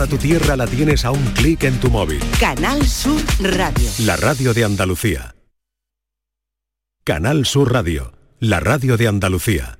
Toda tu tierra la tienes a un clic en tu móvil. Canal Sur Radio. La radio de Andalucía. Canal Sur Radio. La radio de Andalucía.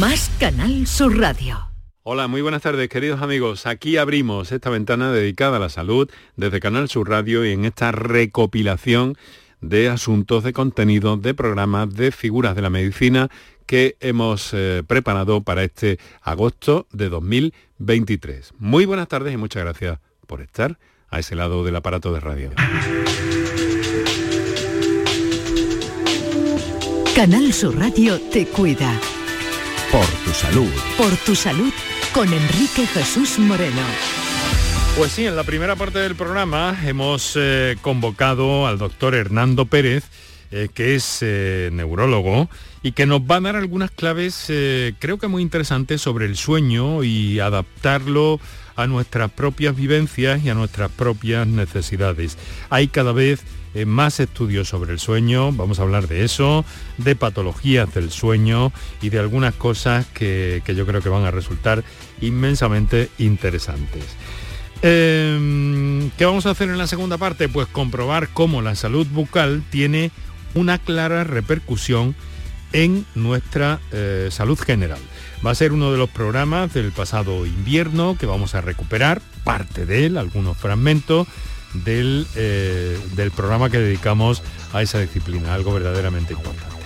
Más Canal Sur Radio. Hola, muy buenas tardes queridos amigos. Aquí abrimos esta ventana dedicada a la salud desde Canal Sur Radio y en esta recopilación de asuntos, de contenido, de programas, de figuras de la medicina que hemos eh, preparado para este agosto de 2023. Muy buenas tardes y muchas gracias por estar a ese lado del aparato de radio. Canal Sur Radio te cuida. Por tu salud. Por tu salud con Enrique Jesús Moreno. Pues sí, en la primera parte del programa hemos eh, convocado al doctor Hernando Pérez, eh, que es eh, neurólogo y que nos va a dar algunas claves, eh, creo que muy interesantes, sobre el sueño y adaptarlo a nuestras propias vivencias y a nuestras propias necesidades. Hay cada vez eh, más estudios sobre el sueño, vamos a hablar de eso, de patologías del sueño y de algunas cosas que, que yo creo que van a resultar inmensamente interesantes. Eh, ¿Qué vamos a hacer en la segunda parte? Pues comprobar cómo la salud bucal tiene una clara repercusión en nuestra eh, salud general. Va a ser uno de los programas del pasado invierno que vamos a recuperar, parte de él, algunos fragmentos del, eh, del programa que dedicamos a esa disciplina, algo verdaderamente importante.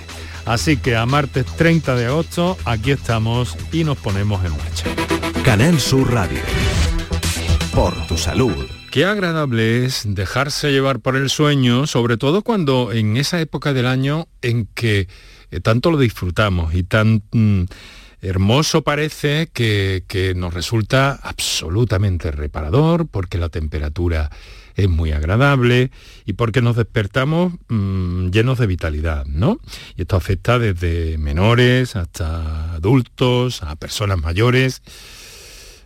Así que a martes 30 de agosto, aquí estamos y nos ponemos en marcha. Canal Sur Radio. Por tu salud. Qué agradable es dejarse llevar por el sueño, sobre todo cuando en esa época del año en que eh, tanto lo disfrutamos y tan mm, hermoso parece que, nos resulta absolutamente reparador porque la temperatura es muy agradable y porque nos despertamos mm, llenos de vitalidad, ¿no? Y esto afecta desde menores hasta adultos, a personas mayores.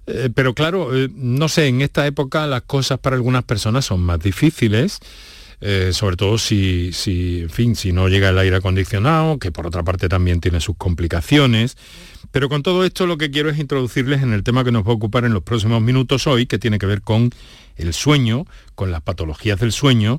Eh, pero claro, eh, no sé, en esta época las cosas para algunas personas son más difíciles. eh, sobre todo si, si, en fin, si no llega el aire acondicionado, que por otra parte también tiene sus complicaciones. Pero con todo esto lo que quiero es introducirles en el tema que nos va a ocupar en los próximos minutos hoy, que tiene que ver con el sueño, con las patologías del sueño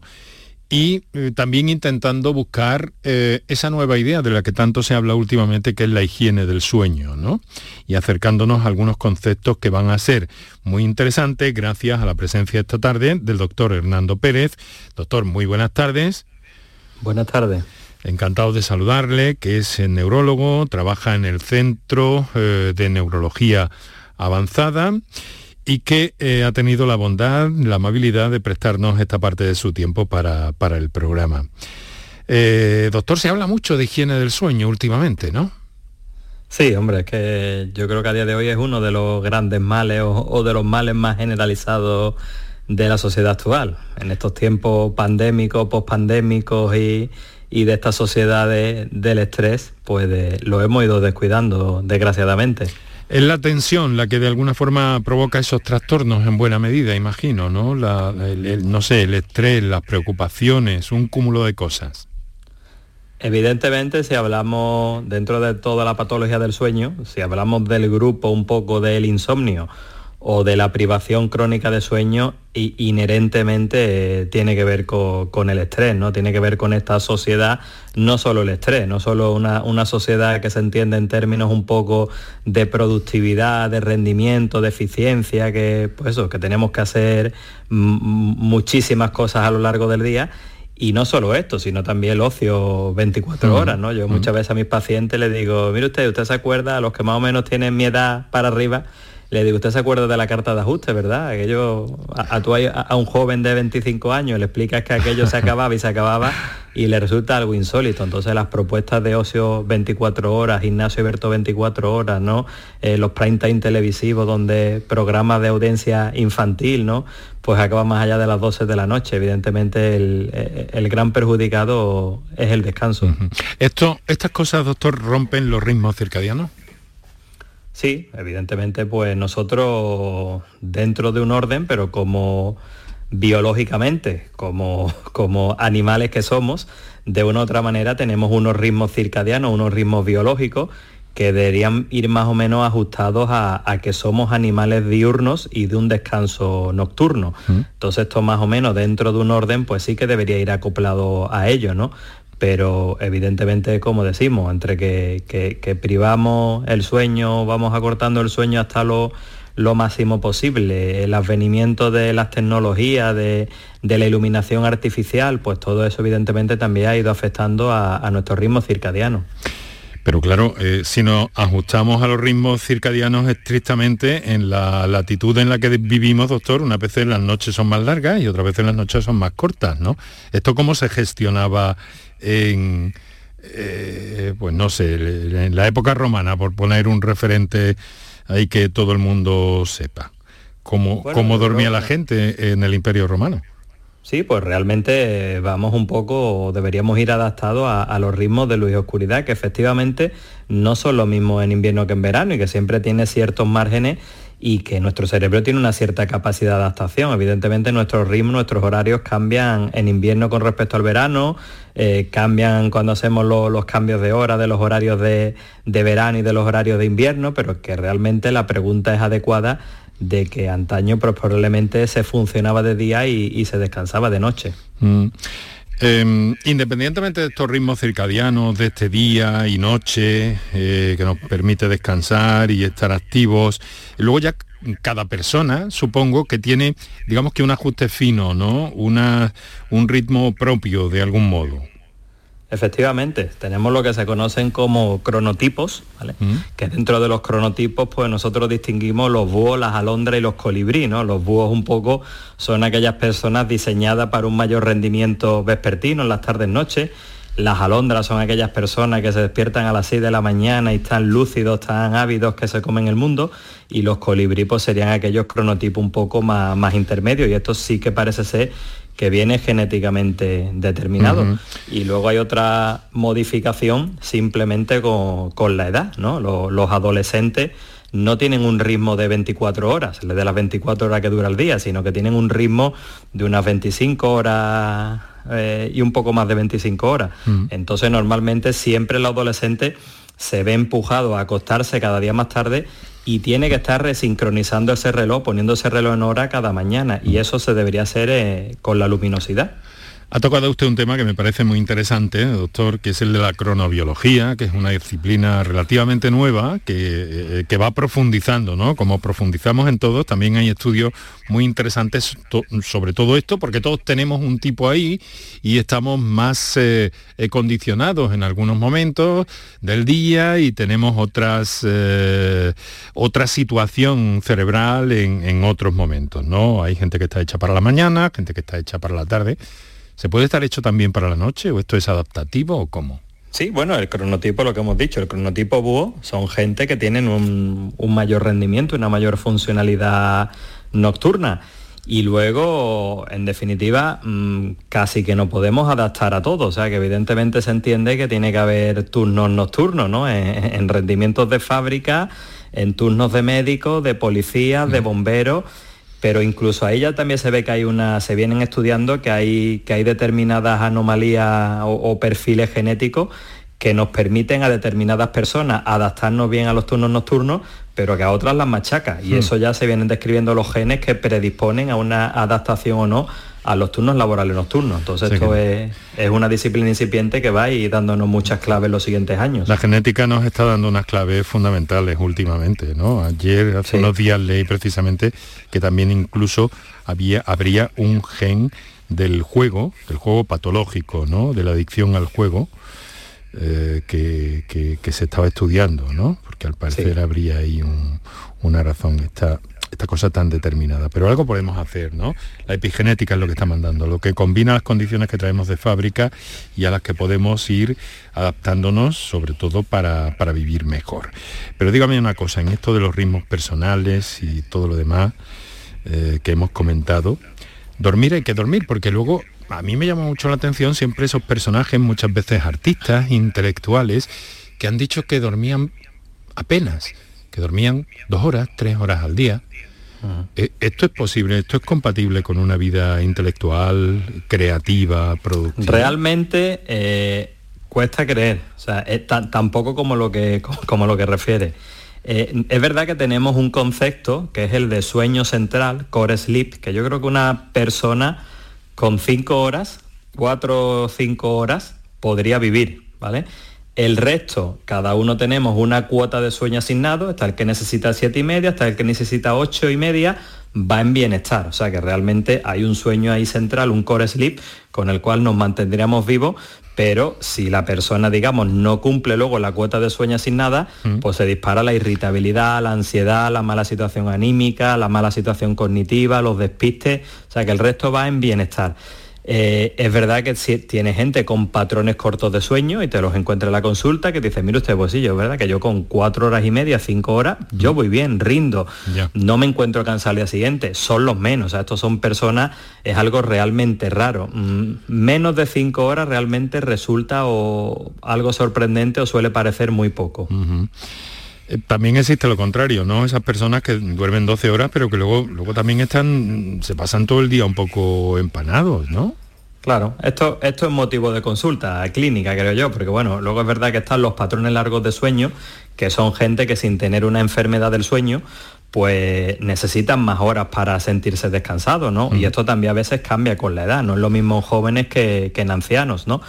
y eh, también intentando buscar eh, esa nueva idea de la que tanto se habla últimamente, que es la higiene del sueño, ¿no? Y acercándonos a algunos conceptos que van a ser muy interesantes gracias a la presencia esta tarde del doctor Hernando Pérez. Doctor, muy buenas tardes. Buenas tardes. Encantado de saludarle, que es neurólogo, trabaja en el Centro eh, de Neurología Avanzada y que eh, ha tenido la bondad, la amabilidad de prestarnos esta parte de su tiempo para, para el programa. Eh, doctor, se habla mucho de higiene del sueño últimamente, ¿no? Sí, hombre, es que yo creo que a día de hoy es uno de los grandes males o, o de los males más generalizados de la sociedad actual. En estos tiempos pandémicos, pospandémicos y, y de esta sociedad de- del estrés, pues de- lo hemos ido descuidando, desgraciadamente. Es la tensión la que de alguna forma provoca esos trastornos en buena medida, imagino, ¿no? La- el- el- no sé, el estrés, las preocupaciones, un cúmulo de cosas. Evidentemente, si hablamos dentro de toda la patología del sueño, si hablamos del grupo un poco del insomnio o de la privación crónica de sueño, inherentemente eh, tiene que ver con, el estrés, ¿no? Tiene que ver con esta sociedad, no solo el estrés, no solo una, sociedad que se entiende en términos un poco de productividad, de rendimiento, de eficiencia, que pues que tenemos que hacer muchísimas cosas a lo largo del día y no solo esto, sino también el ocio 24 horas, ¿no? Yo muchas veces a mis pacientes les digo, mire usted, usted se acuerda, a los que más o menos tienen mi edad para arriba, le digo, usted se acuerda de la carta de ajuste, ¿verdad? Aquello, a, a, un joven de 25 años le explicas que aquello se acababa y se acababa y le resulta algo insólito. Entonces las propuestas de ocio 24 horas, gimnasio abierto 24 horas, ¿no? Eh, los prime time televisivos donde programas de audiencia infantil, ¿no? Pues acaban más allá de las 12 de la noche. Evidentemente el, eh, gran perjudicado es el descanso. Esto, ¿Estas cosas, doctor, rompen los ritmos circadianos? Sí, evidentemente, pues nosotros dentro de un orden, pero como biológicamente, como, como animales que somos, de una u otra manera tenemos unos ritmos circadianos, unos ritmos biológicos que deberían ir más o menos ajustados a, que somos animales diurnos y de un descanso nocturno. Entonces esto más o menos dentro de un orden, pues sí que debería ir acoplado a ello, ¿no? Pero evidentemente, como decimos, entre que, privamos el sueño, vamos acortando el sueño hasta lo, máximo posible, el advenimiento de las tecnologías, de, la iluminación artificial, pues todo eso evidentemente también ha ido afectando a, nuestro ritmo circadiano. Pero claro, eh, si nos ajustamos a los ritmos circadianos estrictamente en la latitud en la que vivimos, doctor, unas veces las noches son más largas y otras veces las noches son más cortas, ¿no? ¿Esto cómo se gestionaba en, eh, pues no sé, en la época romana, por poner un referente ahí que todo el mundo sepa. ¿Cómo, cómo dormía la gente en el Imperio Romano? Sí, pues realmente vamos un poco, deberíamos ir adaptados a, a, los ritmos de luz y oscuridad, que efectivamente no son lo mismo en invierno que en verano y que siempre tiene ciertos márgenes y que nuestro cerebro tiene una cierta capacidad de adaptación. Evidentemente nuestros ritmos, nuestros horarios cambian en invierno con respecto al verano, eh, cambian cuando hacemos los cambios de hora de los horarios de, verano y de los horarios de invierno, pero que realmente la pregunta es adecuada de que antaño pues, probablemente se funcionaba de día y, se descansaba de noche. Mm. Em, independientemente de estos ritmos circadianos, de este día y noche, eh, que nos permite descansar y estar activos, luego ya cada persona, supongo, que tiene, digamos que un ajuste fino, ¿no? un ritmo propio de algún modo. Efectivamente, tenemos lo que se conocen como cronotipos, mm. que dentro de los cronotipos pues nosotros distinguimos los búhos, las alondras y los colibrí. ¿no? Los búhos un poco son aquellas personas diseñadas para un mayor rendimiento vespertino en las tardes noches. Las alondras son aquellas personas que se despiertan a las 6 de la mañana y están lúcidos, están ávidos, que se comen el mundo. Y los colibrí pues, serían aquellos cronotipos un poco más, más intermedios. Y esto sí que parece ser que viene genéticamente determinado. Y luego hay otra modificación simplemente con, la edad, ¿no? Los, adolescentes no tienen un ritmo de 24 horas, de las 24 horas que dura el día, sino que tienen un ritmo de unas 25 horas eh, y un poco más de 25 horas. Entonces normalmente siempre el adolescente se ve empujado a acostarse cada día más tarde y tiene que estar resincronizando ese reloj, poniendo ese reloj en hora cada mañana y eso se debería hacer eh, con la luminosidad. Ha tocado usted un tema que me parece muy interesante, doctor, que es el de la cronobiología, que es una disciplina relativamente nueva que, eh, va profundizando, ¿no? Como profundizamos en todo, también hay estudios muy interesantes sobre todo esto, porque todos tenemos un tipo ahí y estamos más eh, eh, condicionados en algunos momentos del día y tenemos otras, otra situación cerebral en, en otros momentos, ¿no? Hay gente que está hecha para la mañana, gente que está hecha para la tarde. ¿Se puede estar hecho también para la noche o esto es adaptativo o cómo? Sí, bueno, el cronotipo, lo que hemos dicho, el cronotipo búho son gente que tienen un, mayor rendimiento, una mayor funcionalidad nocturna. Y luego, en definitiva, mm, casi que no podemos adaptar a todo. O sea, que evidentemente se entiende que tiene que haber turnos nocturnos, ¿no? En, rendimientos de fábrica, en turnos de médicos, de policías, de bomberos pero incluso ahí ya también se ve que hay una, se vienen estudiando que hay, que hay determinadas anomalías o, perfiles genéticos que nos permiten a determinadas personas adaptarnos bien a los turnos nocturnos, pero que a otras las machaca. Y hmm. eso ya se vienen describiendo los genes que predisponen a una adaptación o no a los turnos laborales nocturnos. Entonces esto es, una disciplina incipiente que va a ir dándonos muchas claves en los siguientes años. La genética nos está dando unas claves fundamentales últimamente, ¿no? Ayer, hace unos días leí precisamente que también incluso había, habría un gen del juego, del juego patológico, ¿no? De la adicción al juego, eh, que, se estaba estudiando, ¿no? Porque al parecer habría ahí una razón. Está, esta cosa tan determinada. Pero algo podemos hacer, ¿no? La epigenética es lo que está mandando, lo que combina las condiciones que traemos de fábrica y a las que podemos ir adaptándonos, sobre todo para, vivir mejor. Pero dígame una cosa, en esto de los ritmos personales y todo lo demás eh, que hemos comentado, dormir hay que dormir, porque luego a mí me llama mucho la atención siempre esos personajes, muchas veces artistas, intelectuales, que han dicho que dormían apenas, que dormían dos horas, tres horas al día, eh, ¿Esto es posible? ¿Esto es compatible con una vida intelectual, creativa, productiva? Realmente eh, cuesta creer, o sea, tampoco como lo que, como, lo que refiere. Eh, es verdad que tenemos un concepto que es el de sueño central, core sleep, que yo creo que una persona con cinco horas, cuatro o cinco horas, podría vivir, ¿vale? El resto, cada uno tenemos una cuota de sueño asignado, está el que necesita siete y media, está el que necesita ocho y media, va en bienestar. O sea que realmente hay un sueño ahí central, un core sleep, con el cual nos mantendríamos vivos, pero si la persona, digamos, no cumple luego la cuota de sueño asignada, mm. pues se dispara la irritabilidad, la ansiedad, la mala situación anímica, la mala situación cognitiva, los despistes, o sea que el resto va en bienestar. Eh, es verdad que si tiene gente con patrones cortos de sueño y te los encuentra en la consulta que te dice, mire usted, pues sí, es verdad que yo con cuatro horas y media, cinco horas, yo voy bien, rindo, no me encuentro cansado al día siguiente, son los menos, o sea, estos son personas, es algo realmente raro. Mm, menos de cinco horas realmente resulta o algo sorprendente o suele parecer muy poco. También existe lo contrario, ¿no? Esas personas que duermen 12 horas, pero que luego, luego también están, se pasan todo el día un poco empanados, ¿no? Claro, esto, esto es motivo de consulta clínica, creo yo, porque bueno, luego es verdad que están los patrones largos de sueño, que son gente que sin tener una enfermedad del sueño, pues necesitan más horas para sentirse descansados, ¿no? Y esto también a veces cambia con la edad, no es lo mismo en jóvenes que, que en ancianos, ¿no?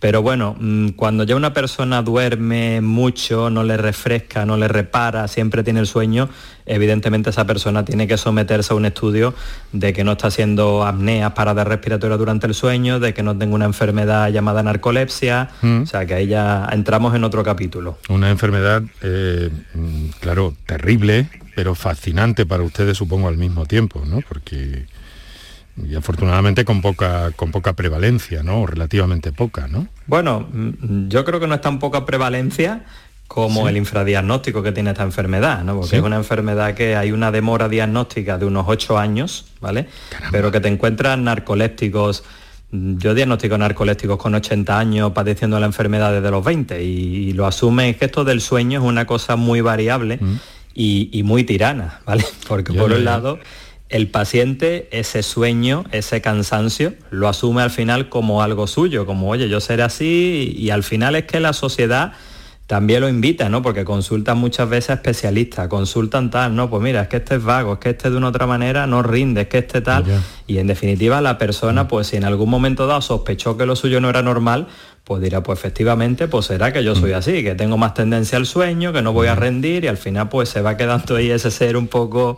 Pero bueno, mm, cuando ya una persona duerme mucho, no le refresca, no le repara, siempre tiene el sueño, evidentemente esa persona tiene que someterse a un estudio de que no está haciendo apneas, paradas respiratorias durante el sueño, de que no tenga una enfermedad llamada narcolepsia, mm. o sea que ahí ya entramos en otro capítulo. Una enfermedad, eh, mm, claro, terrible, pero fascinante para ustedes supongo al mismo tiempo, ¿no? Porque y afortunadamente con poca, con poca prevalencia, ¿no? O relativamente poca, ¿no? Bueno, mm, yo creo que no es tan poca prevalencia como el infradiagnóstico que tiene esta enfermedad, ¿no? Porque es una enfermedad que hay una demora diagnóstica de unos 8 años, ¿vale? Pero que te encuentras narcolépticos, mm, yo diagnostico narcolépticos con 80 años padeciendo la enfermedad desde los 20 y, lo asume que esto del sueño es una cosa muy variable mm. y, muy tirana, ¿vale? Porque por un lado el paciente ese sueño, ese cansancio, lo asume al final como algo suyo, como, oye, yo seré así, y al final es que la sociedad también lo invita, ¿no? Porque consultan muchas veces a especialistas, consultan tal, no, pues mira, es que este es vago, es que este de una otra manera no rinde, es que este tal, y en definitiva la persona, mm. pues si en algún momento dado sospechó que lo suyo no era normal, pues dirá, pues efectivamente, pues será que yo soy mm. así, que tengo más tendencia al sueño, que no voy a rendir, y al final pues se va quedando ahí ese ser un poco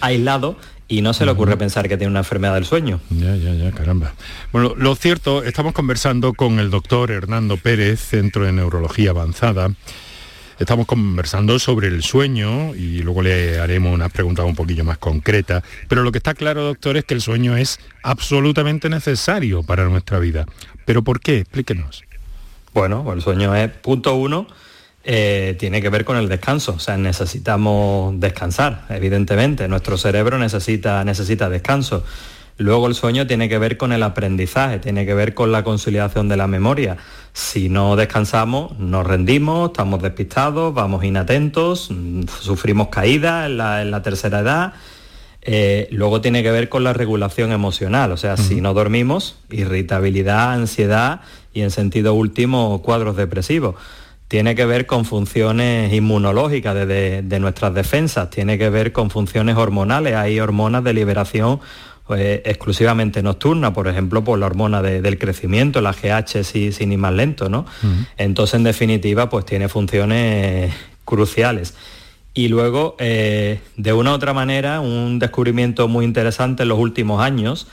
aislado y no se le ocurre pensar que tiene una enfermedad del sueño. Ya, ya, ya, caramba. Bueno, lo cierto, estamos conversando con el doctor Hernando Pérez, Centro de Neurología Avanzada. Estamos conversando sobre el sueño y luego le haremos una pregunta un poquillo más concreta. Pero lo que está claro, doctor, es que el sueño es absolutamente necesario para nuestra vida. ¿Pero por qué? Explíquenos. Bueno, el sueño es, punto uno, eh, tiene que ver con el descanso. O sea, necesitamos descansar, evidentemente. Nuestro cerebro necesita, necesita descanso. Luego el sueño tiene que ver con el aprendizaje, tiene que ver con la conciliación de la memoria. Si no descansamos, nos rendimos, estamos despistados, vamos inatentos, mm, sufrimos caídas en la, tercera edad. Eh, luego tiene que ver con la regulación emocional, o sea, si no dormimos, irritabilidad, ansiedad y en sentido último cuadros depresivos. Tiene que ver con funciones inmunológicas de, nuestras defensas, tiene que ver con funciones hormonales, hay hormonas de liberación pues, exclusivamente nocturna, por ejemplo, por la hormona del crecimiento, la GH sin ir más lento, ¿no? Entonces, en definitiva, pues tiene funciones cruciales. Y luego, eh, de una u otra manera, un descubrimiento muy interesante en los últimos años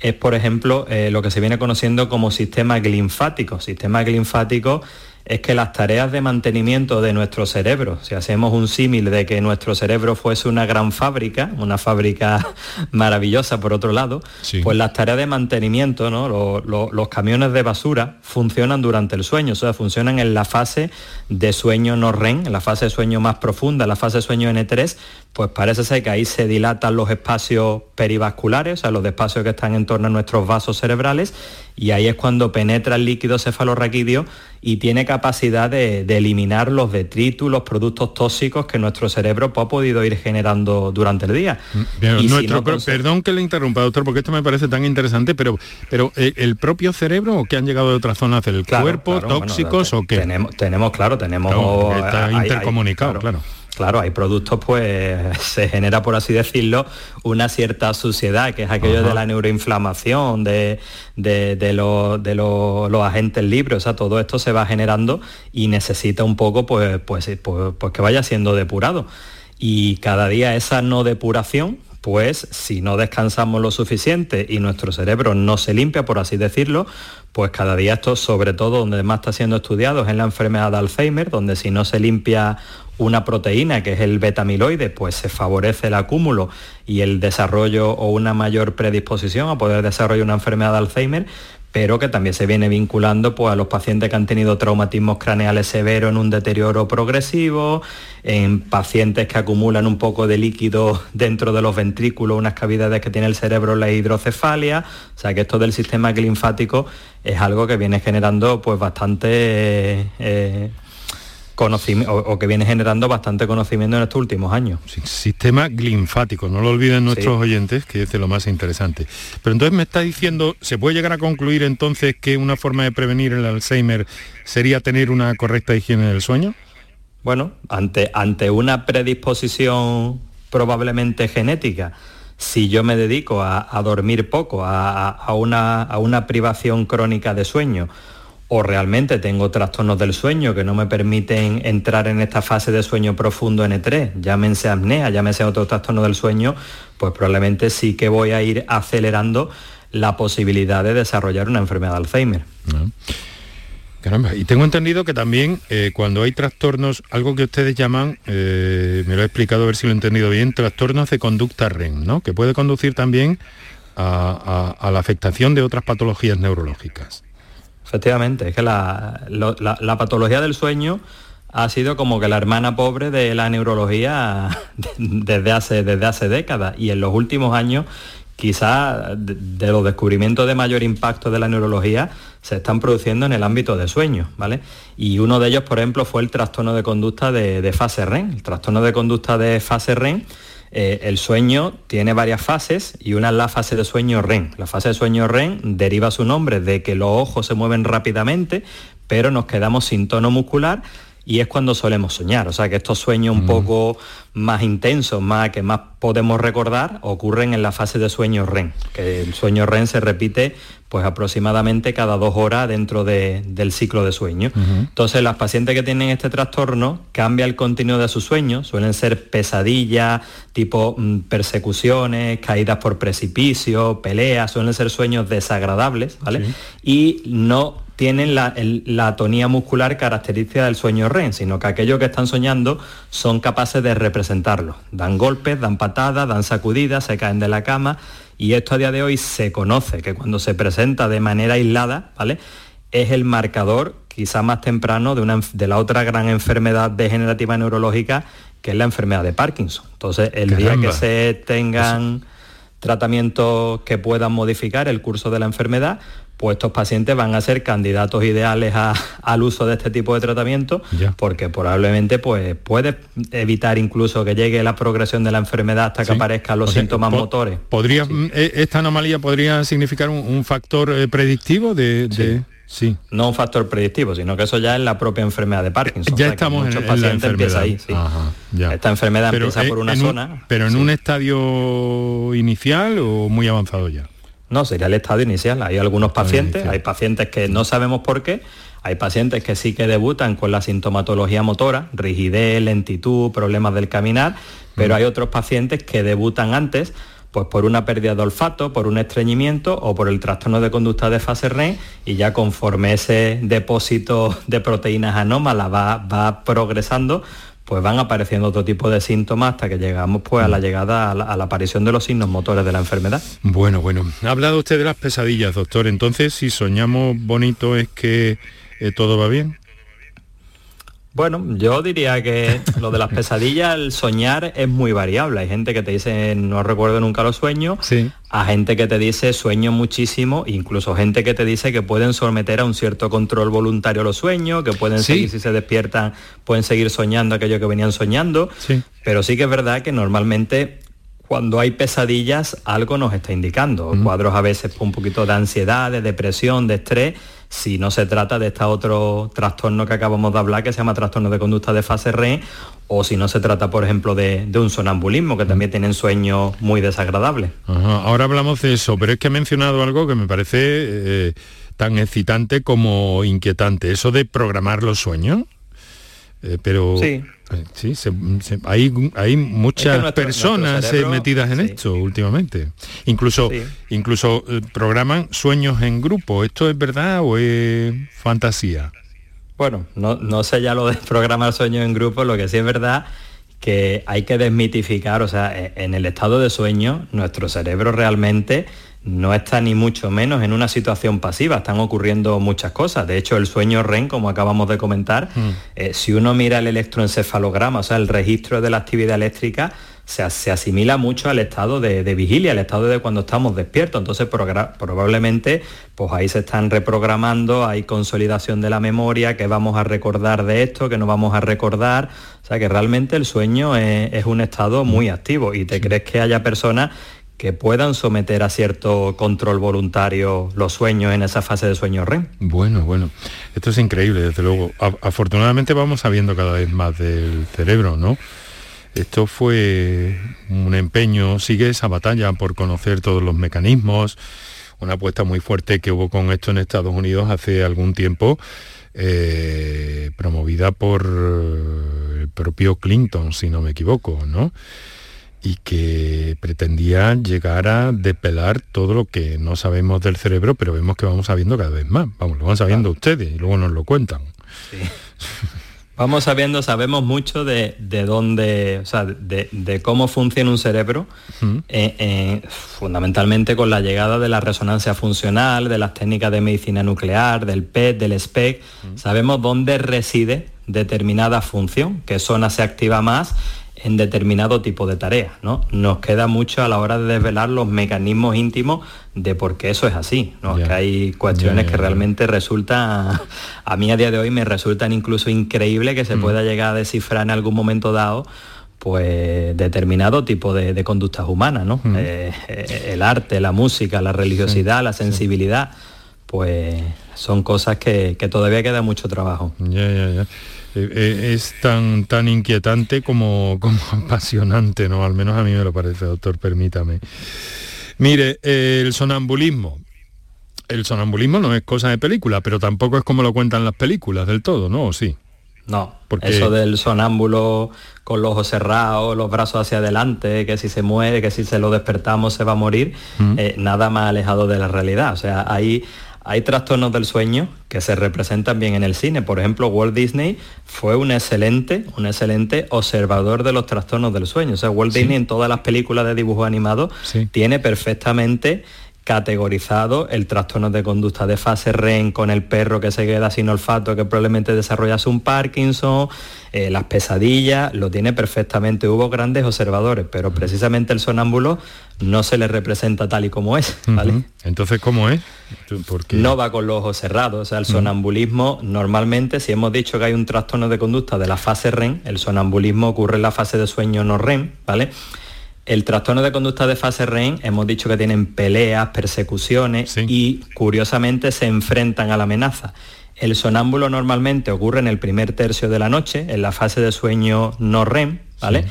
es, por ejemplo, eh, lo que se viene conociendo como sistema linfático. Sistema linfático es que las tareas de mantenimiento de nuestro cerebro, si hacemos un símil de que nuestro cerebro fuese una gran fábrica, una fábrica maravillosa por otro lado, pues las tareas de mantenimiento, ¿no? los camiones de basura funcionan durante el sueño, o sea, funcionan en la fase de sueño no REM, en la fase de sueño más profunda, la fase de sueño N3, pues parece ser que ahí se dilatan los espacios perivasculares, o sea, los espacios que están en torno a nuestros vasos cerebrales, y ahí es cuando penetra el líquido cefalorraquídeo y tiene capacidad de, eliminar los detritus, los productos tóxicos que nuestro cerebro pues, ha podido ir generando durante el día. Mm, perdón que le interrumpa, doctor, porque esto me parece tan interesante, pero, pero eh, ¿el propio cerebro o que han llegado de otras zonas del cuerpo, tóxicos o qué? Tenemos, tenemos claro, tenemos... está intercomunicado, claro. Claro, hay productos, pues se genera, por así decirlo, una cierta suciedad, que es aquello de la neuroinflamación, de, de, los agentes libres, o sea, todo esto se va generando y necesita un poco, pues, pues, pues, pues que vaya siendo depurado. Y cada día esa no depuración, pues si no descansamos lo suficiente y nuestro cerebro no se limpia, por así decirlo, pues cada día esto, sobre todo donde más está siendo estudiado, es en la enfermedad de Alzheimer, donde si no se limpia una proteína que es el betamiloide, pues se favorece el acúmulo y el desarrollo o una mayor predisposición a poder desarrollar una enfermedad de Alzheimer, pero que también se viene vinculando pues, a los pacientes que han tenido traumatismos craneales severos en un deterioro progresivo, en pacientes que acumulan un poco de líquido dentro de los ventrículos, unas cavidades que tiene el cerebro, la hidrocefalia, o sea que esto del sistema linfático es algo que viene generando pues bastante eh, conocimiento, o, que viene generando bastante conocimiento en estos últimos años. sistema linfático, no lo olviden nuestros oyentes, que es de lo más interesante. Pero entonces me está diciendo, ¿se puede llegar a concluir entonces que una forma de prevenir el Alzheimer sería tener una correcta higiene del sueño? Bueno, ante, ante una predisposición probablemente genética, si yo me dedico a, dormir poco, a, una, a una privación crónica de sueño, o realmente tengo trastornos del sueño que no me permiten entrar en esta fase de sueño profundo N3, llámense apnea, llámense otro trastorno del sueño, pues probablemente sí que voy a ir acelerando la posibilidad de desarrollar una enfermedad de Alzheimer. Ah. Caramba, y tengo entendido que también eh, cuando hay trastornos, algo que ustedes llaman, eh, me lo he explicado a ver si lo he entendido bien, trastornos de conducta REM, ¿no? Que puede conducir también a la afectación de otras patologías neurológicas. Efectivamente, es que la, patología del sueño ha sido como que la hermana pobre de la neurología desde hace, desde hace décadas y en los últimos años quizás de, los descubrimientos de mayor impacto de la neurología se están produciendo en el ámbito de sueño, ¿vale? Y uno de ellos, por ejemplo, fue el trastorno de conducta de, de fase REM. El trastorno de conducta de fase REM eh, el sueño tiene varias fases y una es la fase de sueño REM. La fase de sueño REM deriva su nombre de que los ojos se mueven rápidamente, pero nos quedamos sin tono muscular y es cuando solemos soñar. O sea que estos sueños un mm. poco más intensos, más que más podemos recordar, ocurren en la fase de sueño REM, que el sueño REM se repite pues aproximadamente cada dos horas dentro del ciclo de sueño. Entonces las pacientes que tienen este trastorno cambia el contenido de su sueño, suelen ser pesadillas, tipo mm, persecuciones, caídas por precipicio, peleas, suelen ser sueños desagradables, ¿vale? Y no tienen la, la, tonía muscular característica del sueño REM, sino que aquellos que están soñando son capaces de representarlo. Dan golpes, dan patadas, dan sacudidas, se caen de la cama y esto a día de hoy se conoce que cuando se presenta de manera aislada, ¿vale? Es el marcador quizá más temprano de, una, de la otra gran enfermedad degenerativa neurológica que es la enfermedad de Parkinson. Entonces, el día que se tengan tratamientos que puedan modificar el curso de la enfermedad, pues estos pacientes van a ser candidatos ideales al uso de este tipo de tratamiento porque probablemente pues, puede evitar incluso que llegue la progresión de la enfermedad hasta que aparezcan los síntomas motores. ¿podría, e, ¿Esta anomalía podría significar un, factor eh, predictivo de, Sí. No un factor predictivo, sino que eso ya es la propia enfermedad de Parkinson. Ya estamos en, pacientes empieza ahí. Esta enfermedad empieza por una zona. pero en un estadio inicial o muy avanzado ya. No, sería el estado inicial. Hay algunos pacientes, hay pacientes que no sabemos por qué, hay pacientes que sí que debutan con la sintomatología motora, rigidez, lentitud, problemas del caminar, pero hay otros pacientes que debutan antes pues por una pérdida de olfato, por un estreñimiento o por el trastorno de conducta de fase REM y ya conforme ese depósito de proteínas anómalas va, va progresando, pues van apareciendo otro tipo de síntomas hasta que llegamos pues a la mm. llegada a la, aparición de los signos motores de la enfermedad. Bueno, bueno, ha hablado usted de las pesadillas, doctor. Entonces, si soñamos bonito es que eh, todo va bien. Bueno, yo diría que lo de las pesadillas, el soñar es muy variable. Hay gente que te dice no recuerdo nunca los sueños, sí. a gente que te dice sueño muchísimo, incluso gente que te dice que pueden someter a un cierto control voluntario los sueños, que pueden seguir si se despiertan, pueden seguir soñando aquello que venían soñando. Pero sí que es verdad que normalmente cuando hay pesadillas algo nos está indicando. Cuadros a veces un poquito de ansiedad, de depresión, de estrés si no se trata de este otro trastorno que acabamos de hablar, que se llama trastorno de conducta de fase REM, o si no se trata, por ejemplo, de, un sonambulismo, que también tienen sueños muy desagradables. Ahora hablamos de eso, pero es que ha mencionado algo que me parece eh, tan excitante como inquietante, eso de programar los sueños. Eh, pero sí, eh, hay, hay muchas personas eh, metidas en esto últimamente. Incluso, incluso programan sueños en grupo. ¿Esto es verdad o es fantasía? Bueno, no, no sé ya lo de programar sueños en grupo, lo que sí es verdad que hay que desmitificar, o sea, en el estado de sueño, nuestro cerebro realmente no está ni mucho menos en una situación pasiva, están ocurriendo muchas cosas. De hecho, el sueño REM, como acabamos de comentar, mm. eh, si uno mira el electroencefalograma, o sea, el registro de la actividad eléctrica, se, asimila mucho al estado de, vigilia, al estado de cuando estamos despiertos. Entonces, probablemente, pues ahí se están reprogramando, hay consolidación de la memoria, que vamos a recordar de esto, que no vamos a recordar. O sea, que realmente el sueño es, es un estado muy activo y te crees que haya personas que puedan someter a cierto control voluntario los sueños en esa fase de sueño REM. Bueno, bueno, esto es increíble, desde luego. afortunadamente vamos sabiendo cada vez más del cerebro, ¿no? Esto fue un empeño, sigue esa batalla por conocer todos los mecanismos, una apuesta muy fuerte que hubo con esto en Estados Unidos hace algún tiempo, eh, promovida por el propio Clinton, si no me equivoco, ¿no? y que pretendía llegar a depelar todo lo que no sabemos del cerebro, pero vemos que vamos sabiendo cada vez más. Vamos, lo van sabiendo ustedes y luego nos lo cuentan. Vamos sabiendo, sabemos mucho de, dónde, o sea, de, cómo funciona un cerebro, eh, eh, fundamentalmente con la llegada de la resonancia funcional, de las técnicas de medicina nuclear, del PET, del SPEC. Sabemos dónde reside determinada función, qué zona se activa más en determinado tipo de tareas. ¿no? Nos queda mucho a la hora de desvelar los mecanismos íntimos de por qué eso es así. ¿no? Que hay cuestiones que realmente resultan, a mí a día de hoy me resultan incluso increíble que se mm. pueda llegar a descifrar en algún momento dado pues determinado tipo de, conductas humanas, ¿no? Mm. Eh, el arte, la música, la religiosidad, la sensibilidad, pues son cosas que, todavía queda mucho trabajo. Eh, eh, es tan, tan inquietante como, como apasionante, ¿no? Al menos a mí me lo parece, doctor, permítame. Mire, el sonambulismo. El sonambulismo no es cosa de película, pero tampoco es como lo cuentan las películas del todo, ¿no? ¿O sí? No, Porque... eso del sonámbulo con los ojos cerrados, los brazos hacia adelante, que si se muere, que si se lo despertamos se va a morir, eh, nada más alejado de la realidad. O sea, hay, hay trastornos del sueño que se representan bien en el cine. Por ejemplo, Walt Disney fue un excelente, un excelente observador de los trastornos del sueño. O sea, Walt Disney en todas las películas de dibujo animado tiene perfectamente categorizado el trastorno de conducta de fase REM con el perro que se queda sin olfato, que probablemente desarrollase un Parkinson, eh, las pesadillas, lo tiene perfectamente. Hubo grandes observadores, pero precisamente el sonámbulo no se le representa tal y como es. ¿vale? Entonces, ¿cómo es? No va con los ojos cerrados. O sea, el sonambulismo normalmente, si hemos dicho que hay un trastorno de conducta de la fase REM, el sonambulismo ocurre en la fase de sueño no REM, ¿vale? El trastorno de conducta de fase REM hemos dicho que tienen peleas, persecuciones y curiosamente se enfrentan a la amenaza. El sonámbulo normalmente ocurre en el primer tercio de la noche, en la fase de sueño no REM, ¿vale?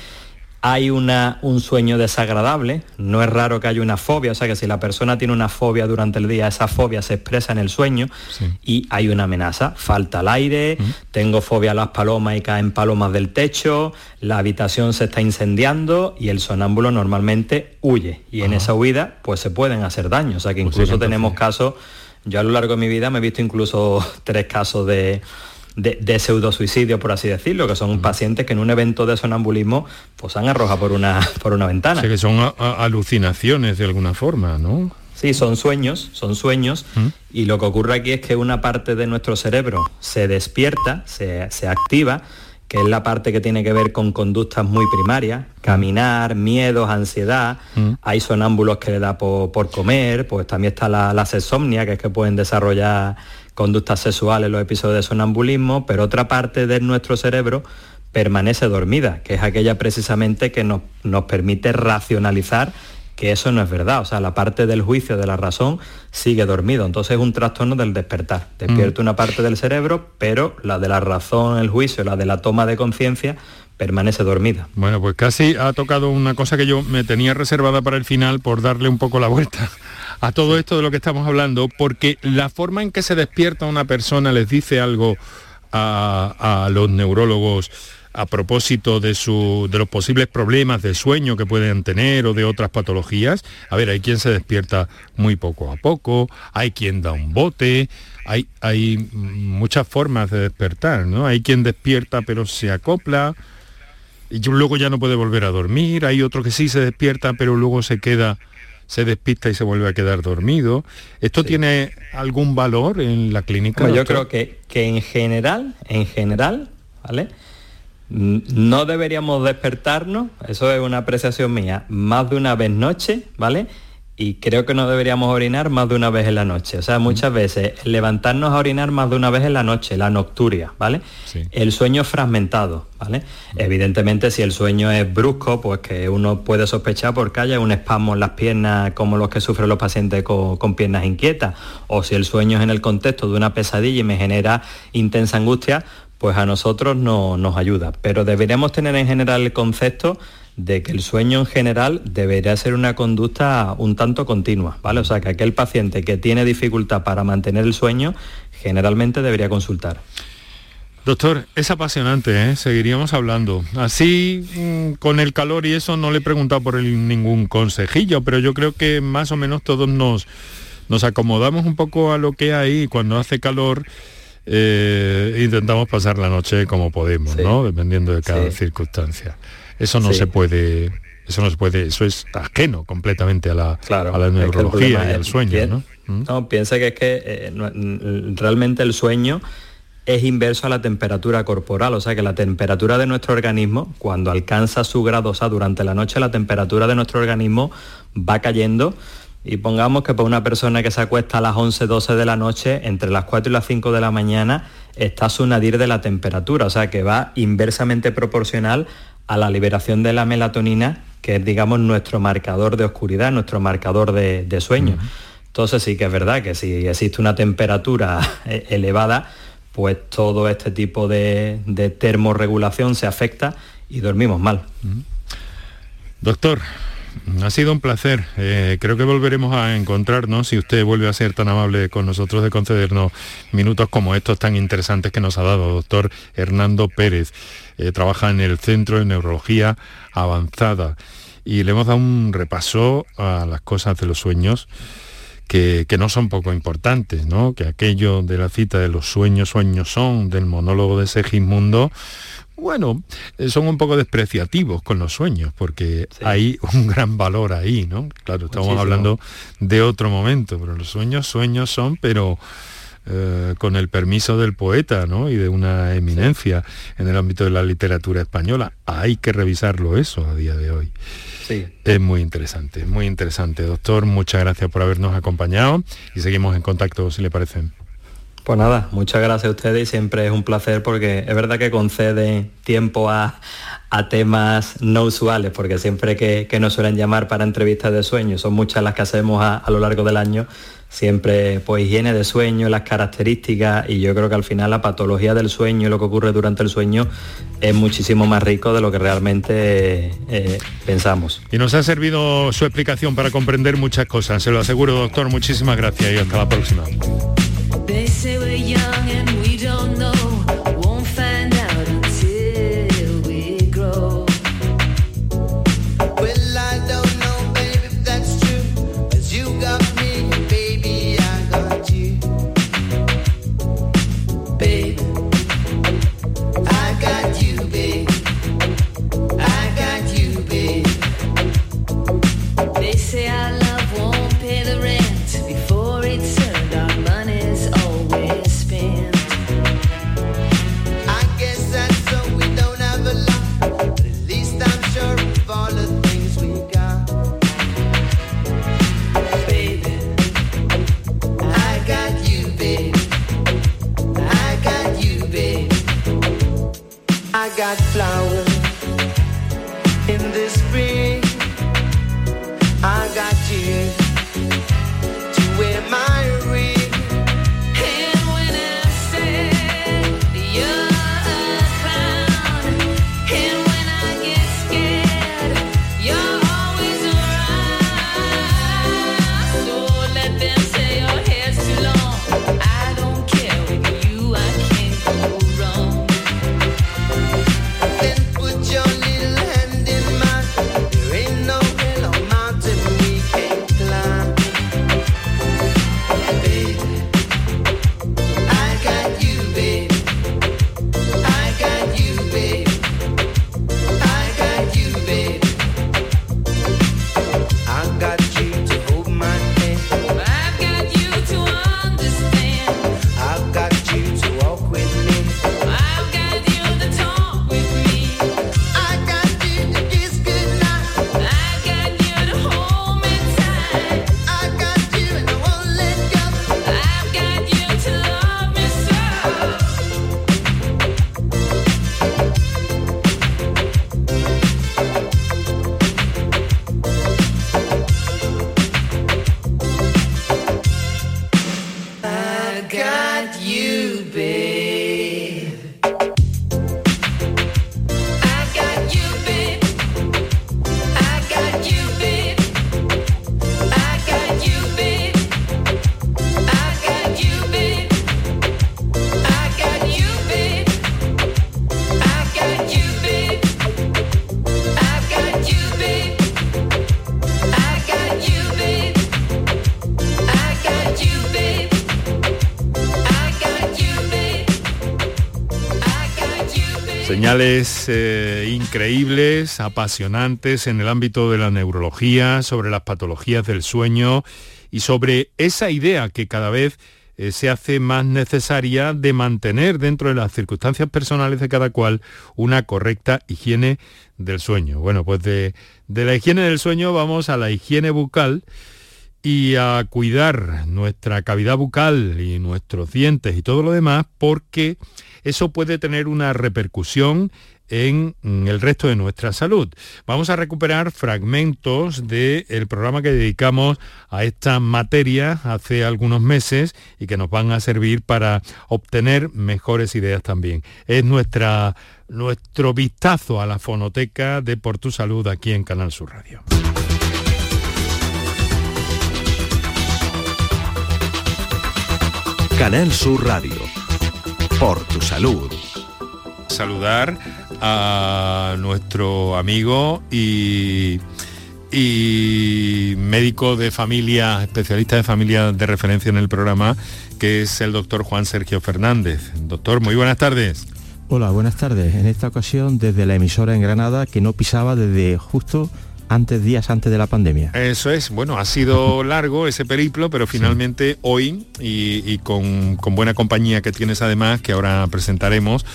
Hay una, un sueño desagradable, no es raro que haya una fobia, o sea que si la persona tiene una fobia durante el día, esa fobia se expresa en el sueño y hay una amenaza, falta el aire, tengo fobia a las palomas y caen palomas del techo, la habitación se está incendiando y el sonámbulo normalmente huye. Y en esa huida pues se pueden hacer daños, o sea que pues incluso tenemos casos, yo a lo largo de mi vida me he visto incluso tres casos de de, de pseudo-suicidio, por así decirlo, que son pacientes que en un evento de sonambulismo pues han arrojado por una, por una ventana. O sea, que son alucinaciones de alguna forma, ¿no? Sí, son sueños, son sueños, y lo que ocurre aquí es que una parte de nuestro cerebro se despierta, se, se activa, que es la parte que tiene que ver con conductas muy primarias, caminar, miedos, ansiedad, hay sonámbulos que le da por, por, comer, pues también está la, la sexomnia, que es que pueden desarrollar conductas sexuales, los episodios de sonambulismo, pero otra parte de nuestro cerebro permanece dormida, que es aquella precisamente que nos, nos permite racionalizar que eso no es verdad, o sea, la parte del juicio de la razón sigue dormido, entonces es un trastorno del despertar, despierta una parte del cerebro, pero la de la razón, el juicio, la de la toma de conciencia, permanece dormida. Bueno, pues casi ha tocado una cosa que yo me tenía reservada para el final por darle un poco la vuelta a todo esto de lo que estamos hablando, porque la forma en que se despierta una persona les dice algo a, los neurólogos a propósito de, su, de los posibles problemas de sueño que pueden tener o de otras patologías. A ver, hay quien se despierta muy poco a poco, hay quien da un bote, hay, hay muchas formas de despertar, ¿no? Hay quien despierta pero se acopla y luego ya no puede volver a dormir, hay otro que sí se despierta pero luego se queda se despista y se vuelve a quedar dormido. ¿Esto tiene algún valor en la clínica? yo creo que, que en general, en general, ¿vale? No deberíamos despertarnos, eso es una apreciación mía, más de una vez noche, ¿vale? Y creo que no deberíamos orinar más de una vez en la noche. O sea, muchas veces levantarnos a orinar más de una vez en la noche, la nocturia, ¿vale? El sueño fragmentado, ¿vale? Evidentemente, si el sueño es brusco, pues que uno puede sospechar porque haya un espasmo en las piernas como los que sufren los pacientes con, piernas inquietas, o si el sueño es en el contexto de una pesadilla y me genera intensa angustia, pues a nosotros no nos ayuda. Pero deberíamos tener en general el concepto de que el sueño en general debería ser una conducta un tanto continua, ¿vale? O sea, que aquel paciente que tiene dificultad para mantener el sueño, generalmente debería consultar. Doctor, es apasionante, ¿eh? seguiríamos hablando. Así, mm, con el calor y eso, no le he preguntado por ningún consejillo, pero yo creo que más o menos todos nos, nos acomodamos un poco a lo que hay cuando hace calor. Eh, intentamos pasar la noche como podemos, ¿no? Dependiendo de cada circunstancia. Eso no se puede, eso no se puede, eso es ajeno completamente a la, a la neurología y al sueño, ¿no? ¿Mm? ¿no? piensa que es que eh, realmente el sueño es inverso a la temperatura corporal, o sea que la temperatura de nuestro organismo, cuando alcanza su grado, o sea, durante la noche la temperatura de nuestro organismo va cayendo y pongamos que para una persona que se acuesta a las 11, 12 de la noche, entre las 4 y las 5 de la mañana, está su nadir de la temperatura, o sea que va inversamente proporcional a la liberación de la melatonina, que es, digamos, nuestro marcador de oscuridad, nuestro marcador de, sueño. Entonces sí que es verdad que si existe una temperatura e-, elevada, pues todo este tipo de, de termorregulación se afecta y dormimos mal. Doctor, ha sido un placer. Eh, creo que volveremos a encontrarnos si usted vuelve a ser tan amable con nosotros de concedernos minutos como estos tan interesantes que nos ha dado, doctor Hernando Pérez. Eh, trabaja en el Centro de Neurología Avanzada y le hemos dado un repaso a las cosas de los sueños que, no son poco importantes, ¿no? Que aquello de la cita de los sueños, sueños son, del monólogo de Segismundo, bueno, eh, son un poco despreciativos con los sueños, porque hay un gran valor ahí, ¿no? Claro, estamos hablando de otro momento, pero los sueños, sueños son, pero eh, con el permiso del poeta ¿no? y de una eminencia en el ámbito de la literatura española. Hay que revisarlo eso a día de hoy. Sí. Es muy interesante, muy interesante. Doctor, muchas gracias por habernos acompañado y seguimos en contacto, si le parece. Pues nada, muchas gracias a ustedes y siempre es un placer porque es verdad que concede tiempo a, temas no usuales, porque siempre que, nos suelen llamar para entrevistas de sueño, son muchas las que hacemos a, a lo largo del año, siempre pues higiene de sueño, las características y yo creo que al final la patología del sueño y lo que ocurre durante el sueño es muchísimo más rico de lo que realmente eh, pensamos. Y nos ha servido su explicación para comprender muchas cosas, se lo aseguro doctor, muchísimas gracias y hasta la próxima. Eh, increíbles, apasionantes en el ámbito de la neurología, sobre las patologías del sueño y sobre esa idea que cada vez eh, se hace más necesaria de mantener dentro de las circunstancias personales de cada cual una correcta higiene del sueño. Bueno, pues de la higiene del sueño vamos a la higiene bucal y a cuidar nuestra cavidad bucal y nuestros dientes y todo lo demás porque eso puede tener una repercusión en el resto de nuestra salud. Vamos a recuperar fragmentos del programa que dedicamos a esta materia hace algunos meses y que nos van a servir para obtener mejores ideas también. Es nuestra, nuestro vistazo a la fonoteca de Por Tu Salud aquí en Canal Sur Radio. Canal Sur Radio por tu salud. Saludar a nuestro amigo y, y médico de familia, especialista de familia de referencia en el programa, que es el doctor Juan Sergio Fernández. Doctor, muy buenas tardes. Hola, buenas tardes. En esta ocasión desde la emisora en Granada que no pisaba desde justo antes, días antes de la pandemia. Eso es, bueno, ha sido largo ese periplo, pero finalmente hoy, y, con, con, buena compañía que tienes además, que ahora presentaremos,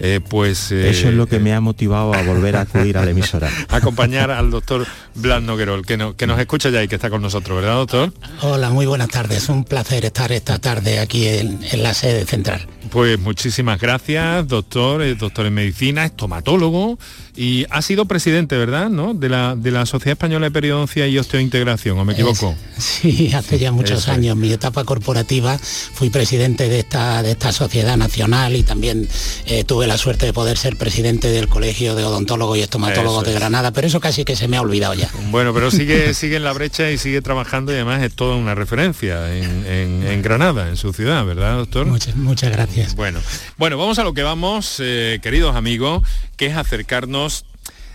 eh, pues... Eh, Eso es lo que me ha motivado a volver a acudir a la emisora. acompañar al doctor Blas Noguerol, que, que nos escucha ya y que está con nosotros, ¿verdad, doctor? Hola, muy buenas tardes. Un placer estar esta tarde aquí en, la sede central. Pues muchísimas gracias, doctor, es doctor en medicina, estomatólogo y ha sido presidente, ¿verdad? ¿no? De, la, de la Sociedad Española de Periodoncia y Osteointegración, ¿o me equivoco? sí, hace ya muchos años. Mi etapa corporativa fui presidente de esta, de esta sociedad nacional y también eh, tuve la suerte de poder ser presidente del Colegio de Odontólogos y Estomatólogos de Granada, pero eso casi que se me ha olvidado ya. Bueno, pero sigue, sigue en la brecha y sigue trabajando y además es toda una referencia en, Granada, en su ciudad, ¿verdad, doctor? Muchas, muchas gracias. Bueno, bueno, vamos a lo que vamos, eh, queridos amigos, que es acercarnos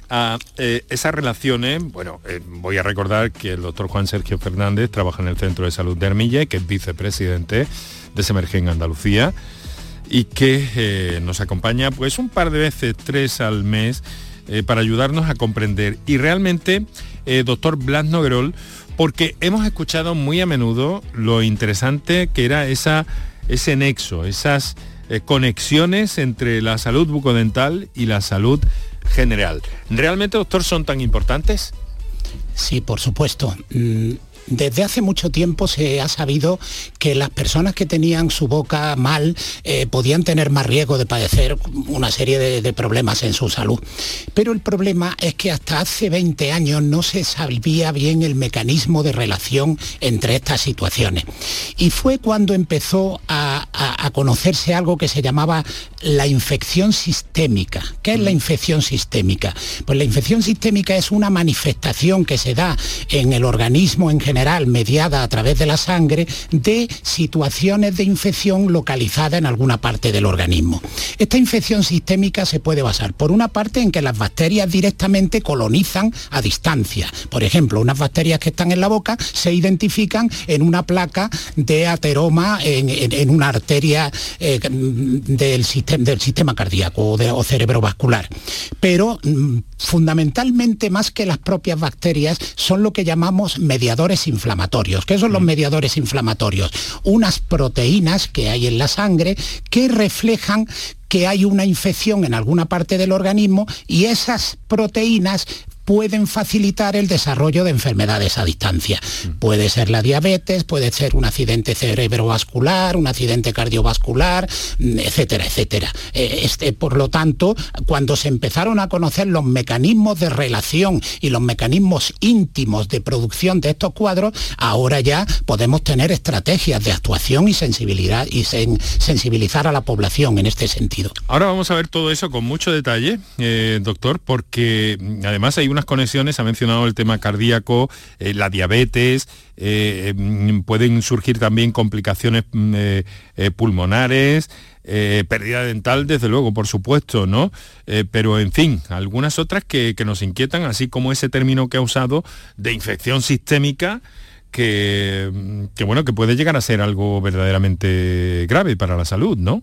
a eh, esas relaciones, bueno, eh, voy a recordar que el doctor Juan Sergio Fernández trabaja en el Centro de Salud de Armilla, que es vicepresidente de Semergen Andalucía, y que eh, nos acompaña pues un par de veces, tres al mes, eh, para ayudarnos a comprender. Y realmente, eh, doctor Blas Noguerol, porque hemos escuchado muy a menudo lo interesante que era esa, ese nexo, esas conexiones entre la salud bucodental y la salud general. ¿Realmente, doctor, son tan importantes? Sí, por supuesto. Desde hace mucho tiempo se ha sabido que las personas que tenían su boca mal eh, podían tener más riesgo de padecer una serie de, problemas en su salud. Pero el problema es que hasta hace 20 años no se sabía bien el mecanismo de relación entre estas situaciones. Y fue cuando empezó a, conocerse algo que se llamaba la infección sistémica. ¿Qué es la infección sistémica? Pues la infección sistémica es una manifestación que se da en el organismo en general mediada a través de la sangre de situaciones de infección localizada en alguna parte del organismo. Esta infección sistémica se puede basar, por una parte, en que las bacterias directamente colonizan a distancia. Por ejemplo, unas bacterias que están en la boca se identifican en una placa de ateroma en, una arteria eh, del, sistema, del sistema cardíaco o, cerebrovascular. Pero mm, fundamentalmente más que las propias bacterias son lo que llamamos mediadores inflamatorios. ¿Qué son los mm. mediadores inflamatorios? Unas proteínas que hay en la sangre que reflejan que hay una infección en alguna parte del organismo y esas proteínas pueden facilitar el desarrollo de enfermedades a distancia. Mm. Puede ser la diabetes, puede ser un accidente cerebrovascular, un accidente cardiovascular, mm, etcétera, etcétera. Eh, este, por lo tanto, cuando se empezaron a conocer los mecanismos de relación y los mecanismos íntimos de producción de estos cuadros, ahora ya podemos tener estrategias de actuación y sensibilidad y sensibilizar a la población en este sentido. Ahora vamos a ver todo eso con mucho detalle, eh, doctor, porque además hay una conexiones, ha mencionado el tema cardíaco, eh, la diabetes, eh, mm, pueden surgir también complicaciones mm, eh, pulmonares, pérdida dental, desde luego, por supuesto, ¿no? pero en fin, algunas otras que, nos inquietan, así como ese término que ha usado de infección sistémica, que, mm, que, bueno, que puede llegar a ser algo verdaderamente grave para la salud, ¿no?